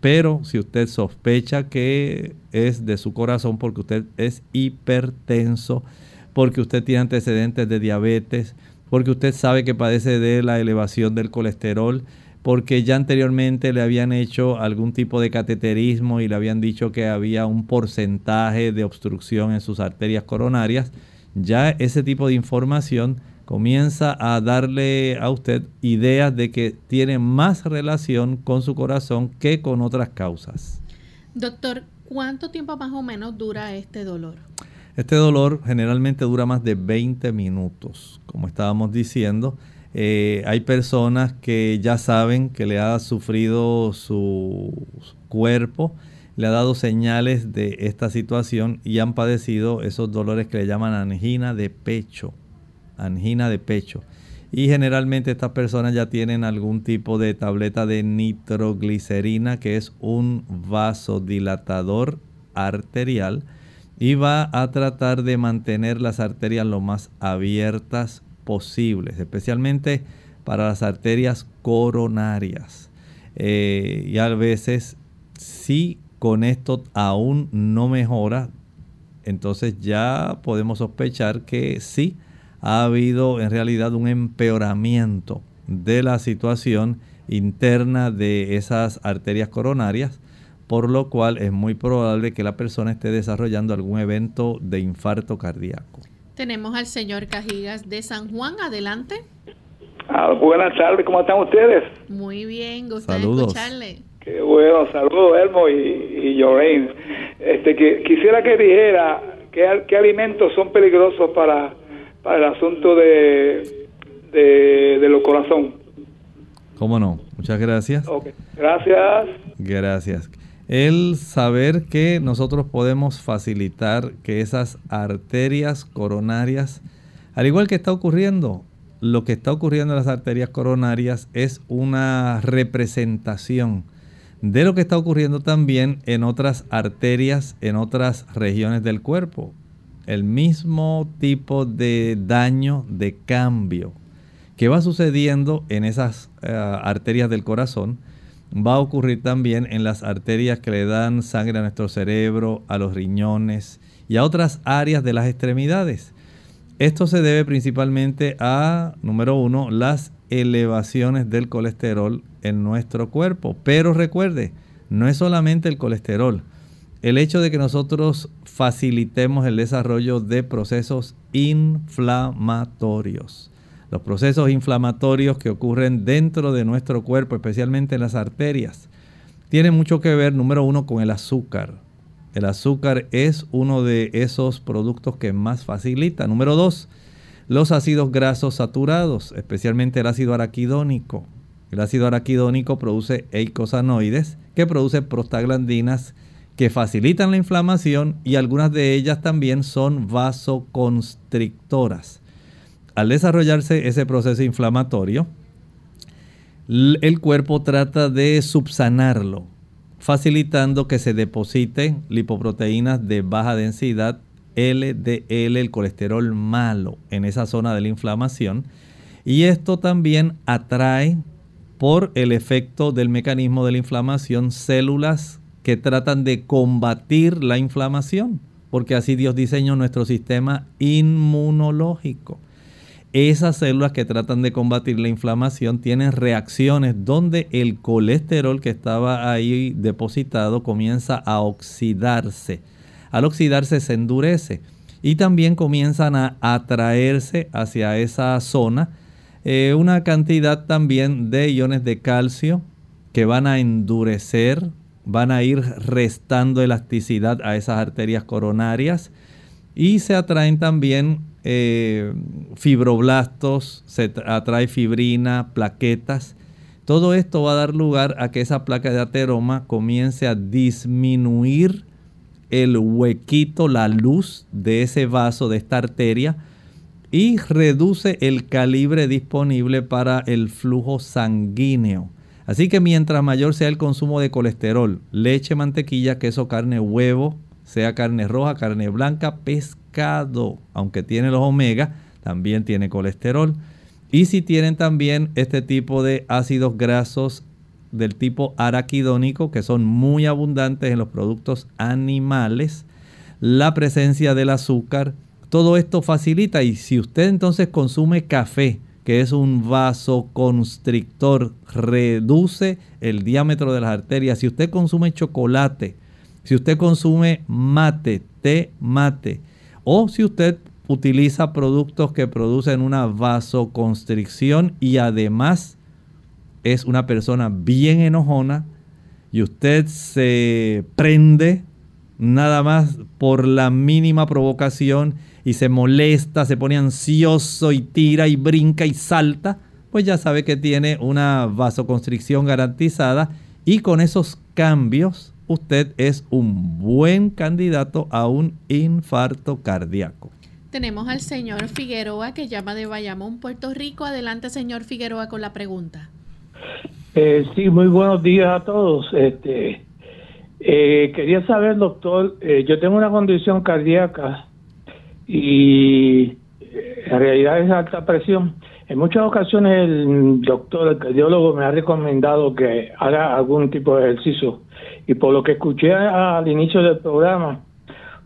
pero si usted sospecha que es de su corazón porque usted es hipertenso, porque usted tiene antecedentes de diabetes, porque usted sabe que padece de la elevación del colesterol, porque ya anteriormente le habían hecho algún tipo de cateterismo y le habían dicho que había un porcentaje de obstrucción en sus arterias coronarias, ya ese tipo de información comienza a darle a usted ideas de que tiene más relación con su corazón que con otras causas. Doctor, ¿cuánto tiempo más o menos dura este dolor? Este dolor generalmente dura más de 20 minutos, como estábamos diciendo. Eh, hay personas que ya saben que le ha sufrido su cuerpo, le ha dado señales de esta situación y han padecido esos dolores que le llaman angina de pecho. Angina de pecho. Y generalmente estas personas ya tienen algún tipo de tableta de nitroglicerina, que es un vasodilatador arterial y va a tratar de mantener las arterias lo más abiertas posibles, especialmente para las arterias coronarias. Eh, y a veces, si con esto aún no mejora, entonces ya podemos sospechar que sí ha habido en realidad un empeoramiento de la situación interna de esas arterias coronarias por lo cual es muy probable que la persona esté desarrollando algún evento de infarto cardíaco. Tenemos al señor Cajigas de San Juan, adelante. Ah, buenas tardes, ¿cómo están ustedes? Muy bien, gusto escucharle. Qué bueno, saludos Elmo y, y Este, que, quisiera que dijera qué, qué alimentos son peligrosos para, para el asunto de, de, de los corazón. ¿Cómo no? Muchas gracias. Gracias. Gracias el saber que nosotros podemos facilitar que esas arterias coronarias, al igual que está ocurriendo, lo que está ocurriendo en las arterias coronarias es una representación de lo que está ocurriendo también en otras arterias, en otras regiones del cuerpo. El mismo tipo de daño, de cambio que va sucediendo en esas eh, arterias del corazón, va a ocurrir también en las arterias que le dan sangre a nuestro cerebro, a los riñones y a otras áreas de las extremidades. Esto se debe principalmente a, número uno, las elevaciones del colesterol en nuestro cuerpo. Pero recuerde, no es solamente el colesterol. El hecho de que nosotros facilitemos el desarrollo de procesos inflamatorios los procesos inflamatorios que ocurren dentro de nuestro cuerpo, especialmente en las arterias, tienen mucho que ver, número uno, con el azúcar. El azúcar es uno de esos productos que más facilita. Número dos, los ácidos grasos saturados, especialmente el ácido araquidónico. El ácido araquidónico produce eicosanoides que producen prostaglandinas que facilitan la inflamación y algunas de ellas también son vasoconstrictoras al desarrollarse ese proceso inflamatorio, el cuerpo trata de subsanarlo, facilitando que se depositen lipoproteínas de baja densidad, LDL, el colesterol malo, en esa zona de la inflamación. Y esto también atrae, por el efecto del mecanismo de la inflamación, células que tratan de combatir la inflamación, porque así Dios diseñó nuestro sistema inmunológico esas células que tratan de combatir la inflamación tienen reacciones donde el colesterol que estaba ahí depositado comienza a oxidarse. Al oxidarse se endurece y también comienzan a atraerse hacia esa zona eh, una cantidad también de iones de calcio que van a endurecer, van a ir restando elasticidad a esas arterias coronarias y se atraen también eh, fibroblastos, se atrae fibrina, plaquetas. Todo esto va a dar lugar a que esa placa de ateroma comience a disminuir el huequito, la luz de ese vaso, de esta arteria, y reduce el calibre disponible para el flujo sanguíneo. Así que mientras mayor sea el consumo de colesterol, leche, mantequilla, queso, carne, huevo, sea carne roja, carne blanca, pescado, aunque tiene los omega, también tiene colesterol. Y si tienen también este tipo de ácidos grasos del tipo araquidónico, que son muy abundantes en los productos animales, la presencia del azúcar, todo esto facilita y si usted entonces consume café, que es un vasoconstrictor, reduce el diámetro de las arterias. Si usted consume chocolate, si usted consume mate, té mate, o si usted utiliza productos que producen una vasoconstricción y además es una persona bien enojona y usted se prende nada más por la mínima provocación y se molesta, se pone ansioso y tira y brinca y salta, pues ya sabe que tiene una vasoconstricción garantizada y con esos cambios usted es un buen candidato a un infarto cardíaco. Tenemos al señor Figueroa que llama de Bayamón, Puerto Rico. Adelante, señor Figueroa, con la pregunta. Eh, sí, muy buenos días a todos. Este, eh, quería saber, doctor, eh, yo tengo una condición cardíaca y en realidad es alta presión. En muchas ocasiones el doctor, el cardiólogo me ha recomendado que haga algún tipo de ejercicio y por lo que escuché al inicio del programa,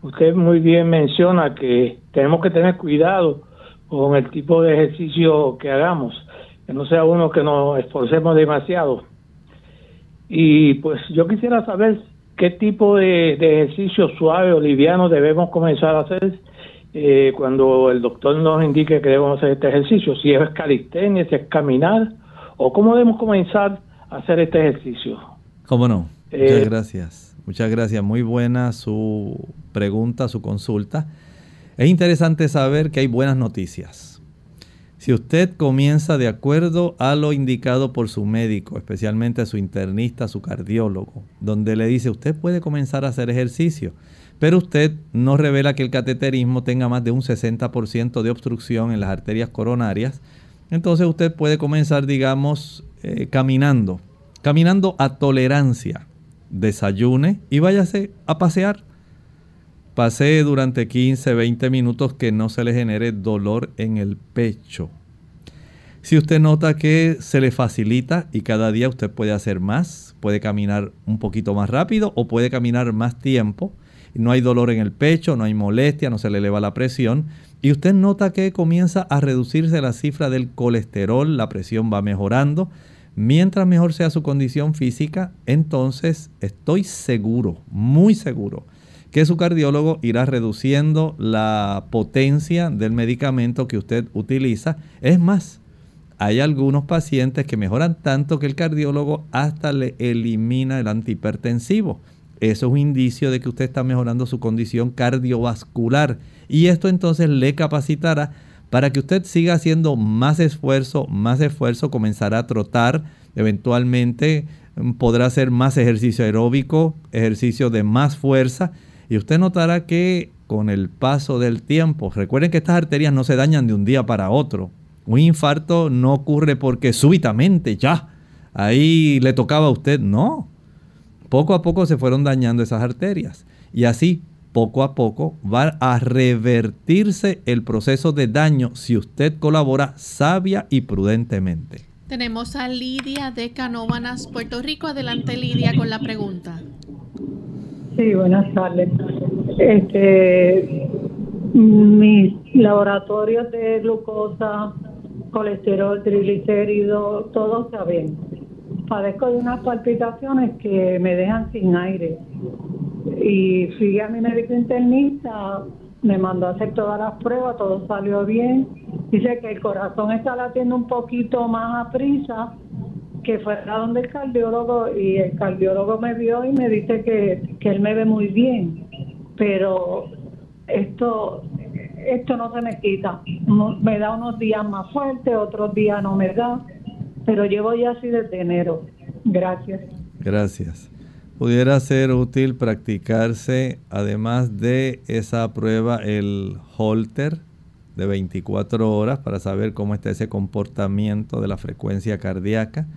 usted muy bien menciona que tenemos que tener cuidado con el tipo de ejercicio que hagamos, que no sea uno que nos esforcemos demasiado. Y pues yo quisiera saber qué tipo de, ejercicio suave o liviano debemos comenzar a hacer eh, cuando el doctor nos indique que debemos hacer este ejercicio, si es calistenia, si es caminar, o cómo debemos comenzar a hacer este ejercicio. ¿Cómo no? Muchas eh, gracias. Muchas gracias. Muy buena su pregunta, su consulta. Es interesante saber que hay buenas noticias. Si usted comienza de acuerdo a lo indicado por su médico, especialmente su internista, su cardiólogo, donde le dice usted puede comenzar a hacer ejercicio, pero usted no revela que el cateterismo tenga más de un 60% de obstrucción en las arterias coronarias, entonces usted puede comenzar, digamos, eh, caminando, caminando a tolerancia. Desayune y váyase a pasear. Pasee durante 15, 20 minutos que no se le genere dolor en el pecho. Si usted nota que se le facilita y cada día usted puede hacer más, puede caminar un poquito más rápido o puede caminar más tiempo, no hay dolor en el pecho, no hay molestia, no se le eleva la presión, y usted nota que comienza a reducirse la cifra del colesterol, la presión va mejorando, mientras mejor sea su condición física, entonces estoy seguro, muy seguro, que su cardiólogo irá reduciendo la potencia del medicamento que usted utiliza. Es más, hay algunos pacientes que mejoran tanto que el cardiólogo hasta le elimina el antihipertensivo. Eso es un indicio de que usted está mejorando su condición cardiovascular y esto entonces le capacitará para que usted siga haciendo más esfuerzo, más esfuerzo, comenzará a trotar, eventualmente mm, podrá hacer más ejercicio aeróbico, ejercicio de más fuerza. Y usted notará que con el paso del tiempo, recuerden que estas arterias no se dañan de un día para otro. Un infarto no ocurre porque súbitamente ya. Ahí le tocaba a usted, no. Poco a poco se fueron dañando esas arterias. Y así poco a poco va a revertirse el proceso de daño si usted colabora sabia y prudentemente. Tenemos a Lidia de Canóvanas, Puerto Rico. Adelante Lidia con la pregunta. Sí, buenas tardes. Este, mis laboratorios de glucosa, colesterol, triglicéridos, todo está bien padezco de unas palpitaciones que me dejan sin aire. Y fui a mi médico internista, me mandó a hacer todas las pruebas, todo salió bien. Dice que el corazón está latiendo un poquito más a prisa, que fuera donde el cardiólogo, y el cardiólogo me vio y me dice que, que él me ve muy bien. Pero esto esto no se me quita. Me da unos días más fuerte, otros días no me da pero llevo ya así desde enero. Gracias. Gracias. Pudiera ser útil practicarse, además de esa prueba, el holter, de 24 horas para saber cómo está ese comportamiento de la frecuencia cardíaca.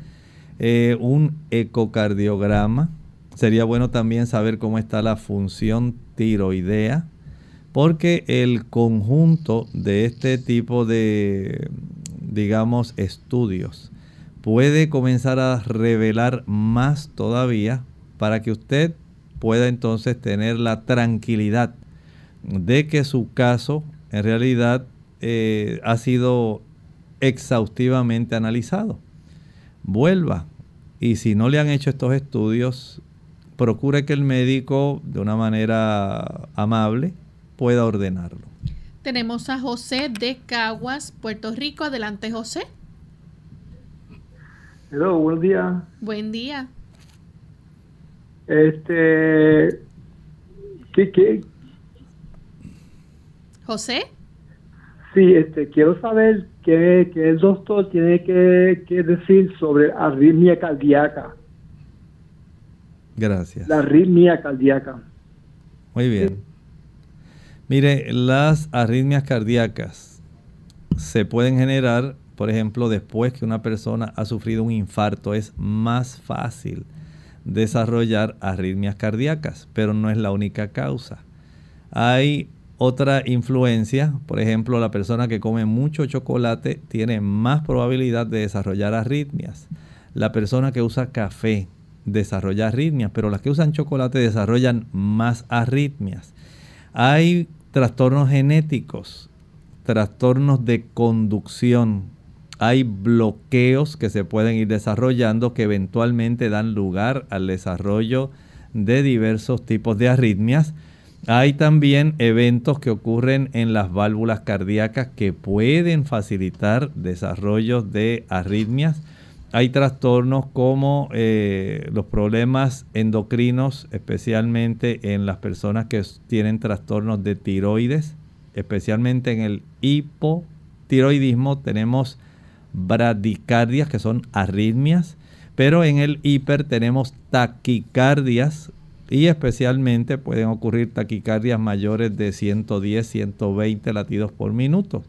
Eh, un ecocardiograma. Sería bueno también saber cómo está la función tiroidea, porque el conjunto de este tipo de, digamos, estudios puede comenzar a revelar más todavía para que usted pueda entonces tener la tranquilidad de que su caso en realidad eh, ha sido exhaustivamente analizado. Vuelva y si no le han hecho estos estudios, procure que el médico de una manera amable pueda ordenarlo. Tenemos a José de Caguas, Puerto Rico. Adelante, José. Hello, buen día. Buen día. Este, ¿qué, qué? José. Sí, este, quiero saber qué, el doctor tiene que, decir sobre arritmia cardíaca. Gracias. La arritmia cardíaca. Muy bien. Mire, las arritmias cardíacas se pueden generar, por ejemplo, después que una persona ha sufrido un infarto. Es más fácil desarrollar arritmias cardíacas, pero no es la única causa. Hay otra influencia, por ejemplo, la persona que come mucho chocolate tiene más probabilidad de desarrollar arritmias. La persona que usa café desarrolla arritmias, pero las que usan chocolate desarrollan más arritmias. Hay trastornos genéticos, trastornos de conducción, hay bloqueos que se pueden ir desarrollando que eventualmente dan lugar al desarrollo de diversos tipos de arritmias. Hay también eventos que ocurren en las válvulas cardíacas que pueden facilitar desarrollos de arritmias. Hay trastornos como eh, los problemas endocrinos, especialmente en las personas que tienen trastornos de tiroides, especialmente en el hipotiroidismo tenemos bradicardias que son arritmias, pero en el hiper tenemos taquicardias y especialmente pueden ocurrir taquicardias mayores de 110, 120 latidos por minuto.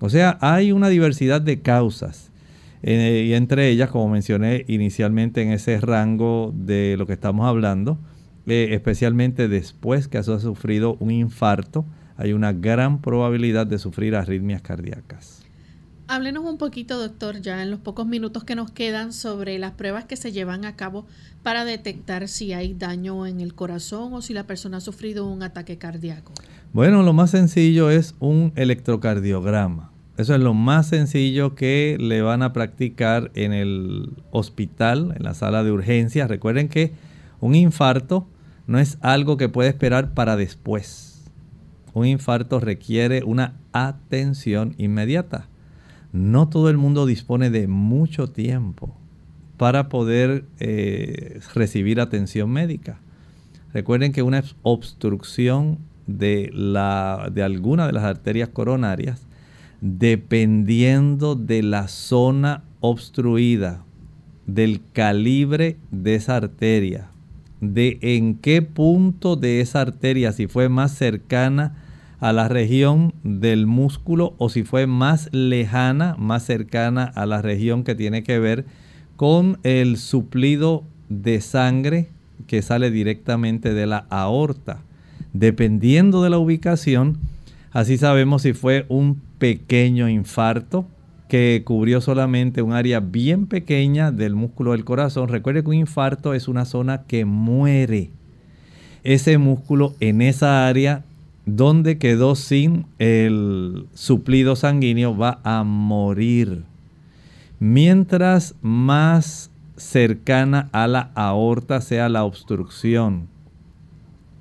O sea, hay una diversidad de causas. Eh, y entre ellas, como mencioné inicialmente en ese rango de lo que estamos hablando, eh, especialmente después que has sufrido un infarto, hay una gran probabilidad de sufrir arritmias cardíacas. Háblenos un poquito, doctor, ya en los pocos minutos que nos quedan sobre las pruebas que se llevan a cabo para detectar si hay daño en el corazón o si la persona ha sufrido un ataque cardíaco. Bueno, lo más sencillo es un electrocardiograma. Eso es lo más sencillo que le van a practicar en el hospital, en la sala de urgencias. Recuerden que un infarto no es algo que puede esperar para después. Un infarto requiere una atención inmediata no todo el mundo dispone de mucho tiempo para poder eh, recibir atención médica. Recuerden que una obstrucción de, la, de alguna de las arterias coronarias, dependiendo de la zona obstruida, del calibre de esa arteria, de en qué punto de esa arteria, si fue más cercana a la región del músculo o si fue más lejana, más cercana a la región que tiene que ver con el suplido de sangre que sale directamente de la aorta. Dependiendo de la ubicación, así sabemos si fue un pequeño infarto que cubrió solamente un área bien pequeña del músculo del corazón. Recuerde que un infarto es una zona que muere. Ese músculo en esa área donde quedó sin el suplido sanguíneo va a morir. Mientras más cercana a la aorta sea la obstrucción,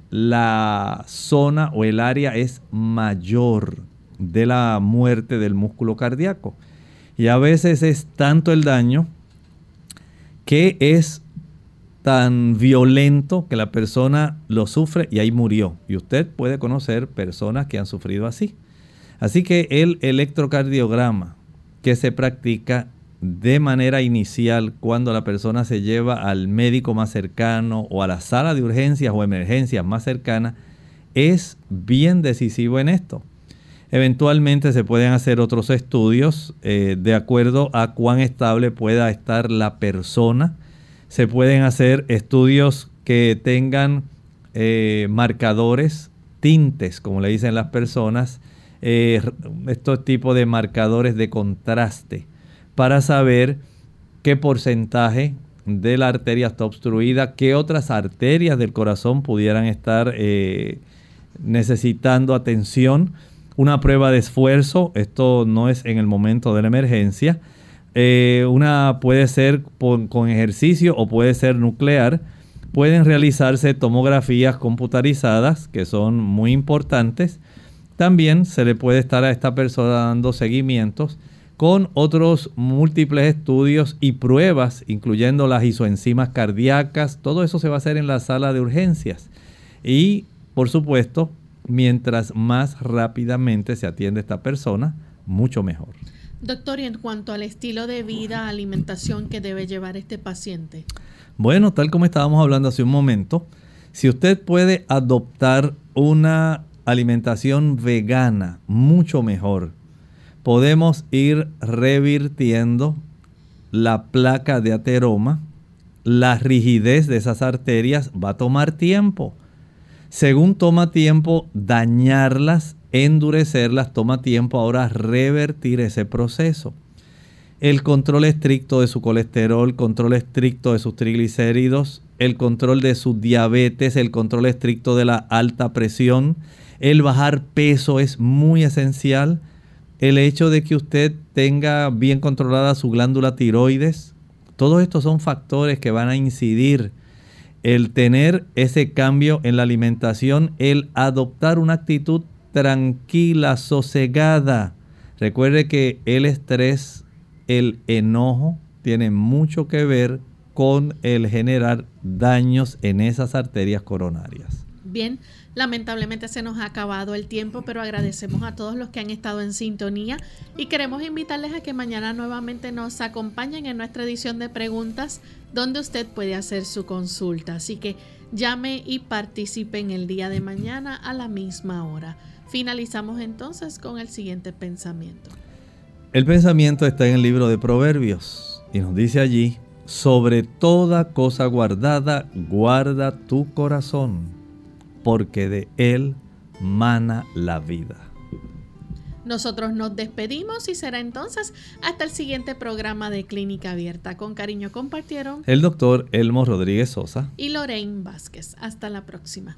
la zona o el área es mayor de la muerte del músculo cardíaco. Y a veces es tanto el daño que es tan violento que la persona lo sufre y ahí murió. Y usted puede conocer personas que han sufrido así. Así que el electrocardiograma que se practica de manera inicial cuando la persona se lleva al médico más cercano o a la sala de urgencias o emergencias más cercana es bien decisivo en esto. Eventualmente se pueden hacer otros estudios eh, de acuerdo a cuán estable pueda estar la persona. Se pueden hacer estudios que tengan eh, marcadores, tintes, como le dicen las personas, eh, estos tipos de marcadores de contraste, para saber qué porcentaje de la arteria está obstruida, qué otras arterias del corazón pudieran estar necesitando atención una prueba de esfuerzo, esto no es en el momento de la emergencia. Eh, una puede ser con ejercicio o puede ser nuclear. Pueden realizarse tomografías computarizadas que son muy importantes. También se le puede estar a esta persona dando seguimientos con otros múltiples estudios y pruebas, incluyendo las isoenzimas cardíacas. Todo eso se va a hacer en la sala de urgencias. Y, por supuesto, mientras más rápidamente se atiende esta persona, mucho mejor. Doctor, y en cuanto al estilo de vida, alimentación que debe llevar este paciente. Bueno, tal como estábamos hablando hace un momento, si usted puede adoptar una alimentación vegana, mucho mejor. Podemos ir revirtiendo la placa de ateroma, la rigidez de esas arterias va a tomar tiempo. Según toma tiempo dañarlas, endurecerlas, toma tiempo ahora revertir ese proceso. El control estricto de su colesterol, control estricto de sus triglicéridos, el control de su diabetes, el control estricto de la alta presión, el bajar peso es muy esencial. El hecho de que usted tenga bien controlada su glándula tiroides, todos estos son factores que van a incidir el tener ese cambio en la alimentación, el adoptar una actitud tranquila, sosegada. Recuerde que el estrés, el enojo, tiene mucho que ver con el generar daños en esas arterias coronarias. Bien, Lamentablemente se nos ha acabado el tiempo, pero agradecemos a todos los que han estado en sintonía y queremos invitarles a que mañana nuevamente nos acompañen en nuestra edición de preguntas donde usted puede hacer su consulta. Así que llame y participe en el día de mañana a la misma hora. Finalizamos entonces con el siguiente pensamiento. El pensamiento está en el libro de Proverbios y nos dice allí, sobre toda cosa guardada, guarda tu corazón porque de Él mana la vida. Nosotros nos despedimos y será entonces hasta el siguiente programa de Clínica Abierta. Con cariño compartieron el doctor Elmo Rodríguez Sosa y Lorraine Vázquez. Hasta la próxima.